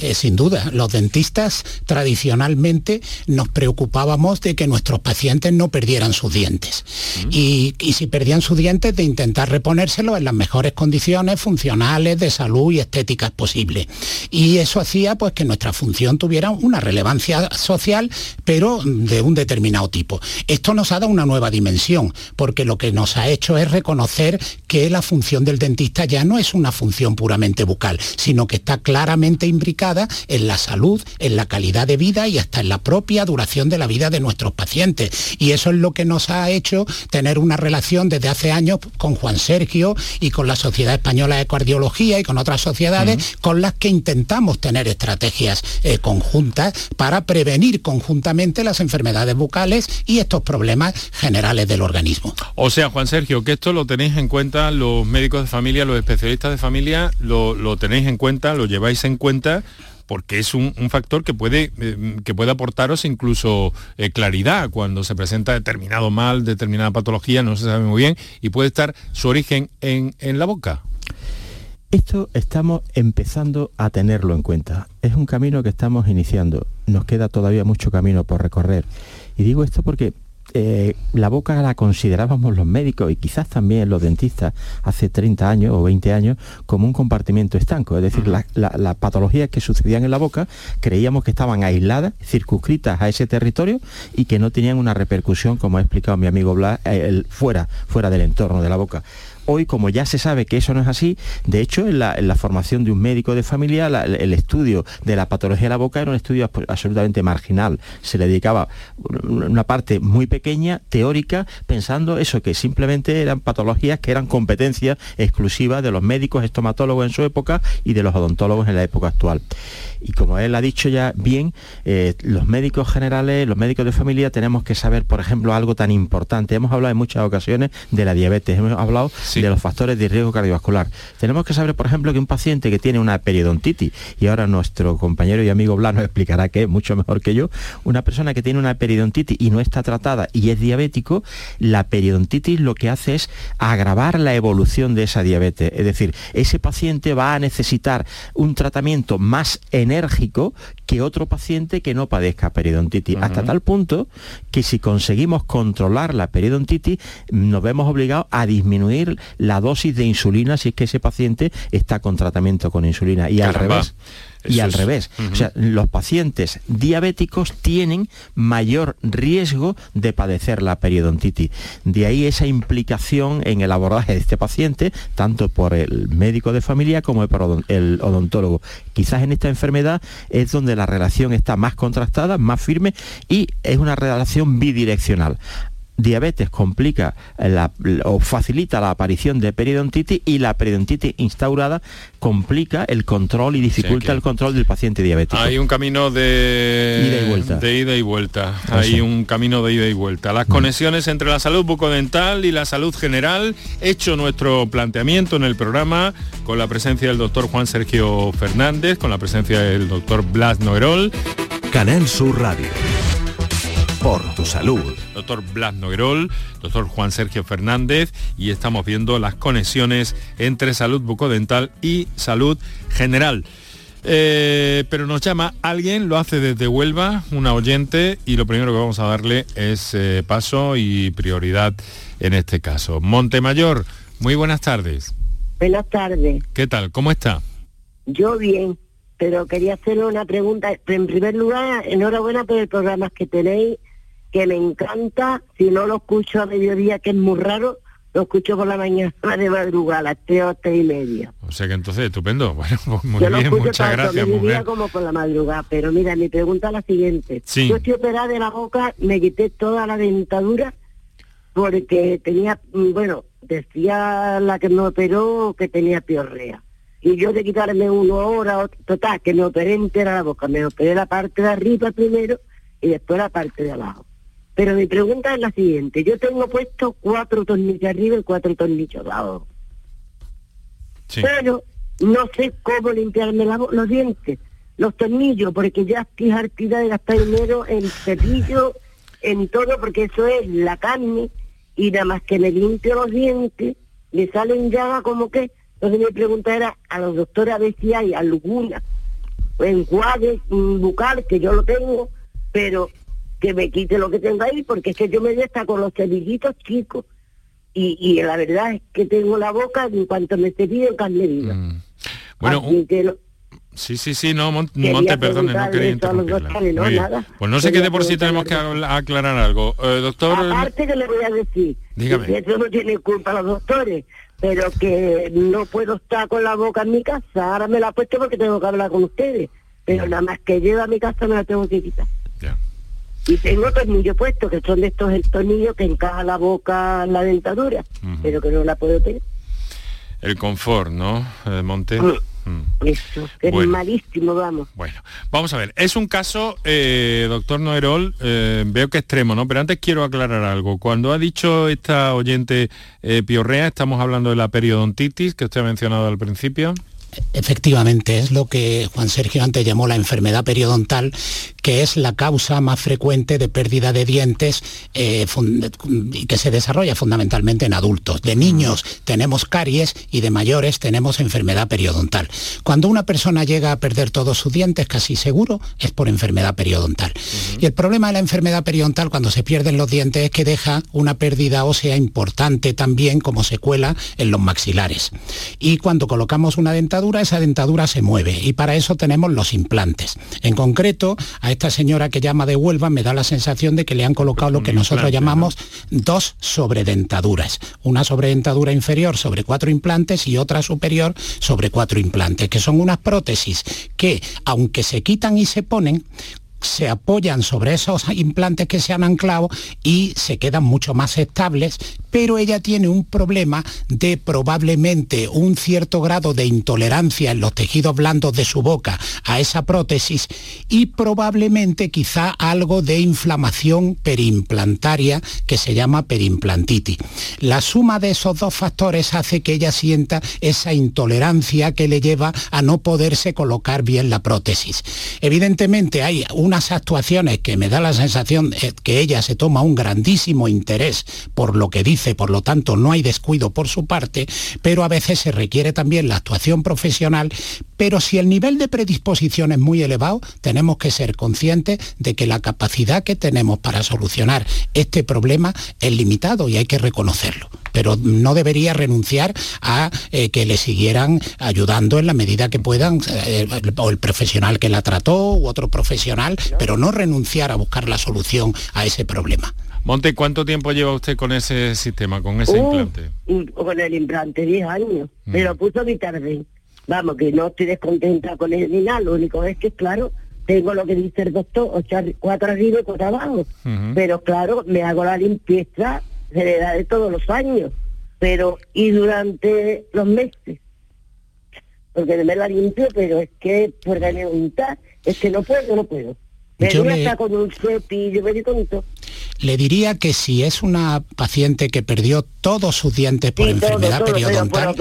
Eh, sin duda, los dentistas tradicionalmente nos preocupábamos de que nuestros pacientes no perdieran sus dientes. Mm. Y, si perdían sus dientes, de intentar reponérselos en las mejores condiciones funcionales, de salud y estéticas posibles. Y eso hacía pues que nuestra función tuviera una relevancia social, pero de un determinado tipo. Esto nos ha dado una nueva dimensión, porque lo que nos ha hecho es reconocer que la función del dentista ya no es una función puramente bucal, sino que está claramente imbricada en la salud, en la calidad de vida y hasta en la propia duración de la vida de nuestros pacientes. Y eso es lo que nos ha hecho tener una relación desde hace años con Juan Sergio y con la Sociedad Española de Cardiología y con otras sociedades con las que intentamos tener estrategias eh, conjuntas para prevenir conjuntamente las enfermedades bucales y estos problemas generales del organismo. O sea, Juan Sergio, que esto lo tenéis en cuenta los médicos de familia, los especialistas de familia, lo, lo tenéis en cuenta, lo lleváis en cuenta porque es un, factor que puede, eh, que aportaros incluso eh, claridad cuando se presenta determinado mal, determinada patología, no se sabe muy bien, y puede estar su origen en, en la boca. Esto estamos empezando a tenerlo en cuenta. Es un camino que estamos iniciando. Nos queda todavía mucho camino por recorrer. Y digo esto porque eh, la boca la considerábamos los médicos y quizás también los dentistas hace 30 años o 20 años como un compartimento estanco, es decir, las patologías que sucedían en la boca creíamos que estaban aisladas, circunscritas a ese territorio y que no tenían una repercusión, como ha explicado mi amigo Blas, eh, fuera, fuera del entorno de la boca. Hoy, como ya se sabe que eso no es así, de hecho, en la, formación de un médico de familia, el estudio de la patología de la boca era un estudio absolutamente marginal. Se le dedicaba una parte muy pequeña, teórica, pensando eso, que simplemente eran patologías que eran competencias exclusivas de los médicos estomatólogos en su época y de los odontólogos en la época actual. Y como él ha dicho ya bien, eh, los médicos generales, los médicos de familia, tenemos que saber, por ejemplo, algo tan importante. Hemos hablado en muchas ocasiones de la diabetes, hemos hablado de los factores de riesgo cardiovascular. Tenemos que saber, por ejemplo, que un paciente que tiene una periodontitis, y ahora nuestro compañero y amigo Blas nos explicará que es mucho mejor que yo, una persona que tiene una periodontitis y no está tratada y es diabético, la periodontitis lo que hace es agravar la evolución de esa diabetes. Es decir, ese paciente va a necesitar un tratamiento más en enérgico que otro paciente que no padezca periodontitis, hasta tal punto que si conseguimos controlar la periodontitis, nos vemos obligados a disminuir la dosis de insulina si es que ese paciente está con tratamiento con insulina. Y al revés y al revés. O sea, los pacientes diabéticos tienen mayor riesgo de padecer la periodontitis. De ahí esa implicación en el abordaje de este paciente, tanto por el médico de familia como por el odontólogo. Quizás en esta enfermedad es donde la relación está más contrastada, más firme y es una relación bidireccional diabetes complica o facilita la aparición de periodontitis y la periodontitis instaurada complica el control y dificulta el control del paciente diabético. Hay un camino de ida y vuelta. De ida y vuelta. Hay un camino de ida y vuelta. Las mm. conexiones entre la salud bucodental y la salud general, hecho nuestro planteamiento en el programa con la presencia del doctor Juan Sergio Fernández, con la presencia del doctor Blas Noerol. Canal Sur Radio por tu salud. Doctor Blas Noguerol, doctor Juan Sergio Fernández y estamos viendo las conexiones entre salud bucodental y salud general. Eh, pero nos llama alguien, lo hace desde Huelva, una oyente, y lo primero que vamos a darle es eh, paso y prioridad en este caso. Montemayor, muy buenas tardes. Buenas tardes. ¿Qué tal? ¿Cómo está? Yo bien, pero quería hacerle una pregunta. En primer lugar, enhorabuena por el programa que tenéis que me encanta, si no lo escucho a mediodía, que es muy raro, lo escucho por la mañana de madrugada, a las tres o tres y media. O sea que entonces, estupendo. Bueno, pues muy bien, muchas gracias, mujer. como por la madrugada, pero mira, mi pregunta es la siguiente. Yo estoy operada de la boca, me quité toda la dentadura porque tenía, mm, bueno, decía la que me operó que tenía piorrea. Y yo de quitarme uno ahora, total, que me operé entera la boca. Me operé la parte de arriba primero y después la parte de abajo. Pero mi pregunta es la siguiente. Yo tengo puesto cuatro tornillos arriba y cuatro tornillos abajo. Pero no sé cómo limpiarme los dientes, los tornillos, porque ya estoy hartida de gastar dinero en cepillo, en todo, porque eso es la carne, y nada más que me limpio los dientes, me salen llagas como que. Entonces mi pregunta era a los doctores a ver si hay alguna enjuague bucal, que yo lo tengo, pero que me quite lo que tengo ahí, porque es que yo me hasta con los cepillitos chicos. Y, y, la verdad es que tengo la boca en cuanto me cepillo carne viva. Mm. Bueno, Sí, sí, sí, no, Monte, perdone, no quería interrumpirla. Pues no sé qué de por sí tenemos que aclarar algo. Eh, doctor... Aparte que le voy a decir, Dígame. que eso no tiene culpa los doctores, pero que no puedo estar con la boca en mi casa. Ahora me la he puesto porque tengo que hablar con ustedes, pero nada más que llevo a mi casa me la tengo que quitar. Y tengo tornillos puestos, que son de estos el tornillo que encaja la boca en la dentadura, pero que no la puedo tener. El confort, ¿no, eh, Monte? Mm. Mm. Eso, es malísimo, vamos. Bueno, vamos a ver, es un caso, eh, doctor Noerol, eh, veo que extremo, ¿no? Pero antes quiero aclarar algo. Cuando ha dicho esta oyente piorrea, estamos hablando de la periodontitis que usted ha mencionado al principio. Efectivamente, es lo que Juan Sergio antes llamó la enfermedad periodontal, que es la causa más frecuente de pérdida de dientes eh, y que se desarrolla fundamentalmente en adultos. De niños tenemos caries y de mayores tenemos enfermedad periodontal. Cuando una persona llega a perder todos sus dientes, casi seguro es por enfermedad periodontal. Y el problema de la enfermedad periodontal cuando se pierden los dientes es que deja una pérdida ósea importante también como secuela en los maxilares. Y cuando colocamos una dentadura, esa dentadura se mueve y para eso tenemos los implantes. En concreto, a esta señora que llama de Huelva me da la sensación de que le han colocado lo que nosotros llamamos dos sobredentaduras. Una sobredentadura inferior sobre cuatro implantes y otra superior sobre cuatro implantes, que son unas prótesis que, aunque se quitan y se ponen, se apoyan sobre esos implantes que se han anclado y se quedan mucho más estables, pero ella tiene un problema de probablemente un cierto grado de intolerancia en los tejidos blandos de su boca a esa prótesis y probablemente quizá algo de inflamación periimplantaria que se llama perimplantitis. La suma de esos dos factores hace que ella sienta esa intolerancia que le lleva a no poderse colocar bien la prótesis. Evidentemente hay un unas actuaciones que me da la sensación que ella se toma un grandísimo interés por lo que dice, por lo tanto no hay descuido por su parte, pero a veces se requiere también la actuación profesional, pero si el nivel de predisposición es muy elevado, tenemos que ser conscientes de que la capacidad que tenemos para solucionar este problema es limitado y hay que reconocerlo pero no debería renunciar a eh, que le siguieran ayudando en la medida que puedan, eh, o el profesional que la trató u otro profesional, pero no renunciar a buscar la solución a ese problema. Monte, ¿cuánto tiempo lleva usted con ese sistema, con ese uh, implante? Con el implante, 10 años. Mm. Me lo puso mi tarde. Vamos, que no estoy descontenta con él ni nada, lo único es que, claro, tengo lo que dice el doctor, cuatro arriba y cuatro abajo. Pero claro, me hago la limpieza se le da de todos los años, pero y durante los meses, porque me la limpio, pero es que por la voluntad, es que no puedo, no puedo. Yo le... con un cepillo, me le diría que si es una paciente que perdió todos sus dientes por enfermedad periodontal,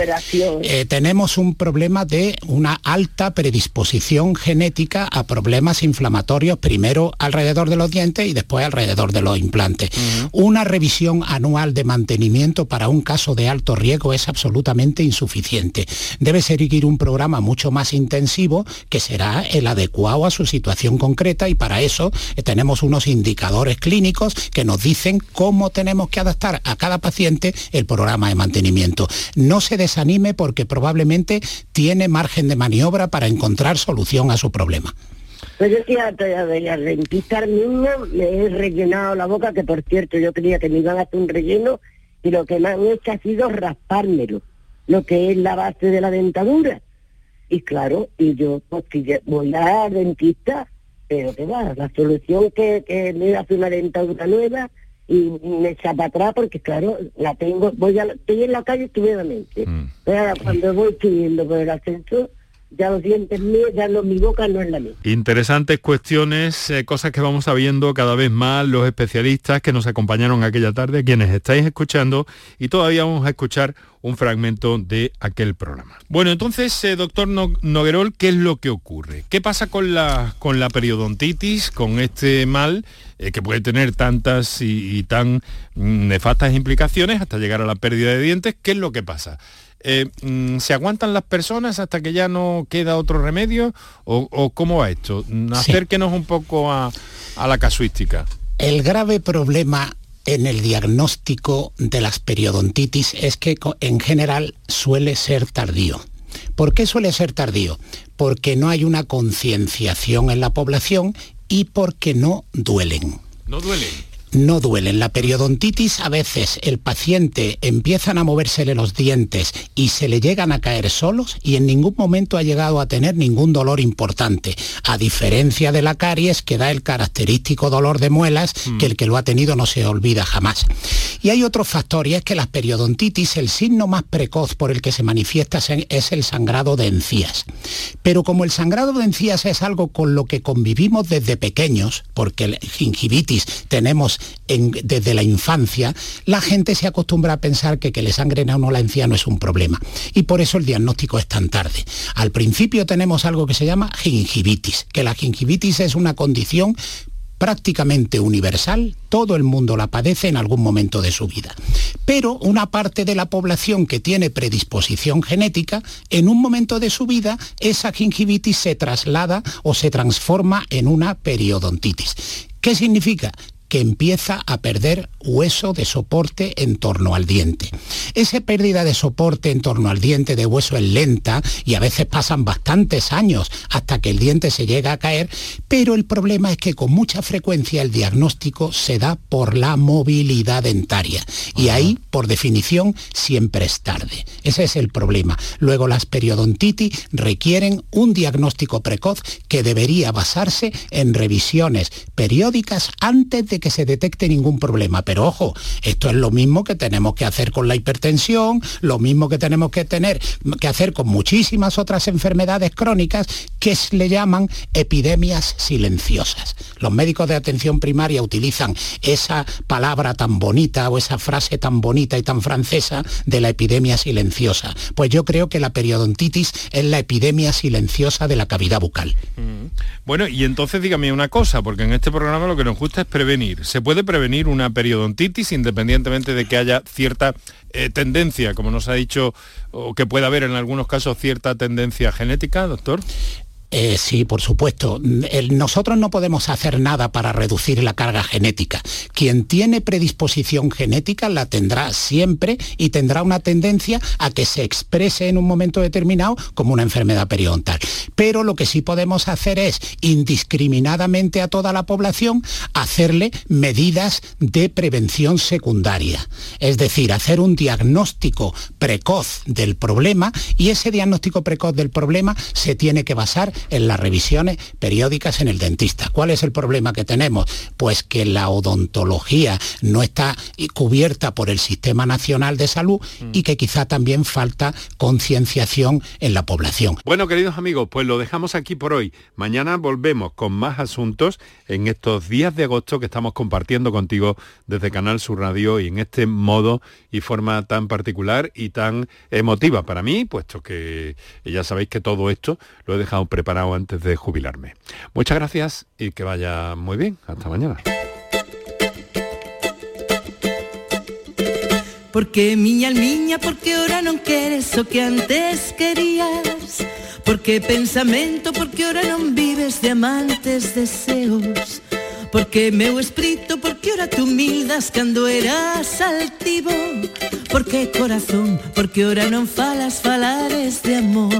eh, tenemos un problema de una alta predisposición genética a problemas inflamatorios, primero alrededor de los dientes y después alrededor de los implantes. Una revisión anual de mantenimiento para un caso de alto riesgo es absolutamente insuficiente. Debe seguir un programa mucho más intensivo que será el adecuado a su situación concreta y para eso eh, tenemos unos indicadores clínicos que nos dicen cómo tenemos que adaptar a cada paciente el programa de mantenimiento. No se desanime porque probablemente tiene margen de maniobra para encontrar solución a su problema. Pues yo de al dentista mismo me he rellenado la boca, que por cierto yo creía que me iban a hacer un relleno, y lo que me han hecho ha sido raspármelo, lo que es la base de la dentadura. Y claro, y yo pues, voy a dentista pero que va, la solución que, que me hace una dentadura nueva y me echa para atrás porque claro, la tengo, voy a, estoy en la calle estupendamente. Mm. Cuando voy subiendo por el ascensor, ya los dientes míos, ya no, mi boca no es la misma. Interesantes cuestiones, eh, cosas que vamos sabiendo cada vez más los especialistas que nos acompañaron aquella tarde, quienes estáis escuchando y todavía vamos a escuchar un fragmento de aquel programa. Bueno, entonces, eh, doctor Noguerol, ¿qué es lo que ocurre? ¿Qué pasa con la, con la periodontitis, con este mal eh, que puede tener tantas y, tan mm, nefastas implicaciones hasta llegar a la pérdida de dientes? ¿Qué es lo que pasa? Eh, mm, ¿Se aguantan las personas hasta que ya no queda otro remedio? ¿O, cómo va esto? Acérquenos un poco a, a la casuística. El grave problema en el diagnóstico de las periodontitis es que en general suele ser tardío. ¿Por qué suele ser tardío? Porque no hay una concienciación en la población y porque no duelen. No duelen no duelen. La periodontitis a veces el paciente empiezan a moversele los dientes y se le llegan a caer solos y en ningún momento ha llegado a tener ningún dolor importante, a diferencia de la caries que da el característico dolor de muelas mm. que el que lo ha tenido no se olvida jamás. Y hay otro factor y es que las periodontitis, el signo más precoz por el que se manifiesta es el sangrado de encías. Pero como el sangrado de encías es algo con lo que convivimos desde pequeños, porque el gingivitis tenemos desde la infancia, la gente se acostumbra a pensar que que le sangren a uno la no es un problema. Y por eso el diagnóstico es tan tarde. Al principio tenemos algo que se llama gingivitis, que la gingivitis es una condición prácticamente universal, todo el mundo la padece en algún momento de su vida. Pero una parte de la población que tiene predisposición genética, en un momento de su vida, esa gingivitis se traslada o se transforma en una periodontitis. ¿Qué significa? Que empieza a perder hueso de soporte en torno al diente. Esa pérdida de soporte en torno al diente de hueso es lenta y a veces pasan bastantes años hasta que el diente se llega a caer, pero el problema es que con mucha frecuencia el diagnóstico se da por la movilidad dentaria y ahí, por definición, siempre es tarde. Ese es el problema. Luego las periodontitis requieren un diagnóstico precoz que debería basarse en revisiones periódicas antes de que se detecte ningún problema. Pero ojo, esto es lo mismo que tenemos que hacer con la hipertensión, lo mismo que tenemos que tener que hacer con muchísimas otras enfermedades crónicas que se le llaman epidemias silenciosas. Los médicos de atención primaria utilizan esa palabra tan bonita o esa frase tan bonita y tan francesa de la epidemia silenciosa. Pues yo creo que la periodontitis es la epidemia silenciosa de la cavidad bucal. Mm. Bueno, y entonces dígame una cosa, porque en este programa lo que nos gusta es prevenir. ¿Se puede prevenir una periodontitis independientemente de que haya cierta eh, tendencia, como nos ha dicho, o que pueda haber en algunos casos cierta tendencia genética, doctor? Eh, sí, por supuesto. nosotros no podemos hacer nada para reducir la carga genética. Quien tiene predisposición genética la tendrá siempre y tendrá una tendencia a que se exprese en un momento determinado como una enfermedad periodontal. Pero lo que sí podemos hacer es indiscriminadamente a toda la población hacerle medidas de prevención secundaria. Es decir, hacer un diagnóstico precoz del problema y ese diagnóstico precoz del problema se tiene que basar en las revisiones periódicas en el dentista. ¿Cuál es el problema que tenemos? Pues que la odontología no está cubierta por el Sistema Nacional de Salud mm. y que quizá también falta concienciación en la población. Bueno, queridos amigos, pues lo dejamos aquí por hoy. Mañana volvemos con más asuntos en estos días de agosto que estamos compartiendo contigo desde Canal Sur Radio y en este modo y forma tan particular y tan emotiva para mí, puesto que ya sabéis que todo esto lo he dejado preparado antes de jubilarme. Muchas gracias y que vaya muy bien. Hasta mañana. Porque miña miña, porque ahora no quieres o que antes querías Porque pensamento, porque ahora no vives de amantes deseos porque meu espírito, porque ahora te humildas cuando eras altivo Porque corazón, porque ahora no falas falares de amor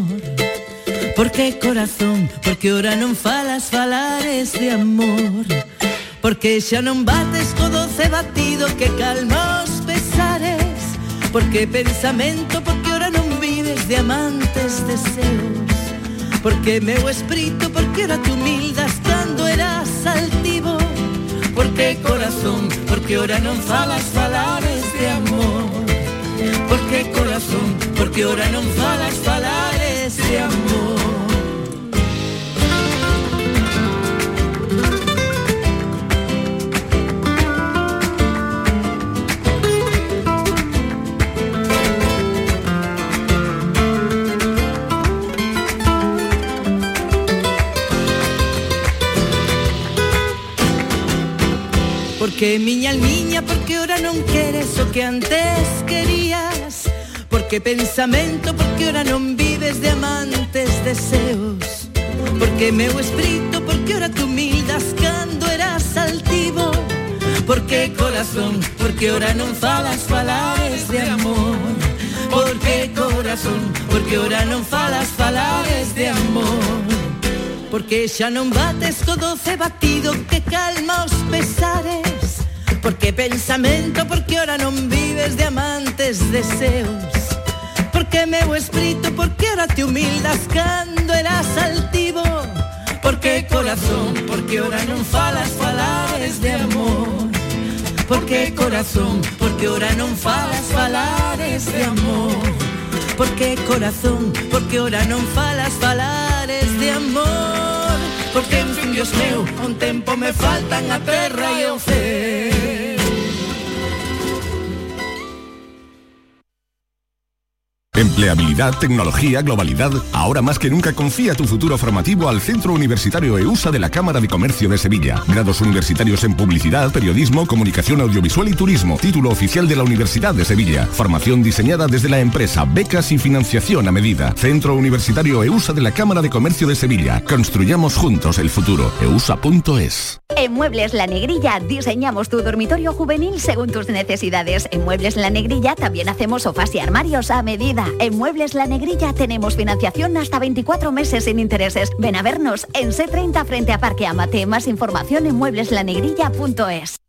porque corazón, porque ahora non falas falares de amor Porque xa non bates co doce batido que calma os pesares Porque pensamento, porque ahora non vives de amantes deseos Porque meu espírito, porque ahora te humildas cando eras altivo Porque corazón, porque ahora non falas falares de amor Porque corazón, porque ahora non falas falares Porque miña miña, porque ahora non queres o que antes querías. Porque pensamento, porque ahora non vives de amantes deseos. Porque meu espírito, porque ahora tú humildas cando eras altivo. Porque corazón, porque ahora non falas falares de amor. Porque corazón, porque ahora non falas falares de amor. Porque xa non bates co doce batido que calma os pesares porque pensamento, porque ahora non vives de amantes deseos. Porque meu espírito, porque ahora te humildas cando eras altivo Porque corazón, porque ahora non falas falares de amor Porque corazón, porque ahora non falas falares de amor Porque corazón, porque ahora non falas falares de amor Porque en fin, Dios meu, con tempo me faltan a terra e o céu Empleabilidad, tecnología, globalidad. Ahora más que nunca confía tu futuro formativo al Centro Universitario EUSA de la Cámara de Comercio de Sevilla. Grados universitarios en publicidad, periodismo, comunicación audiovisual y turismo. Título oficial de la Universidad de Sevilla. Formación diseñada desde la empresa, becas y financiación a medida. Centro Universitario EUSA de la Cámara de Comercio de Sevilla. Construyamos juntos el futuro. EUSA.es. En Muebles La Negrilla diseñamos tu dormitorio juvenil según tus necesidades. En Muebles La Negrilla también hacemos sofás y armarios a medida. En Muebles La Negrilla tenemos financiación hasta 24 meses sin intereses. Ven a vernos en C30 frente a Parque Amate. Más información en muebleslanegrilla.es.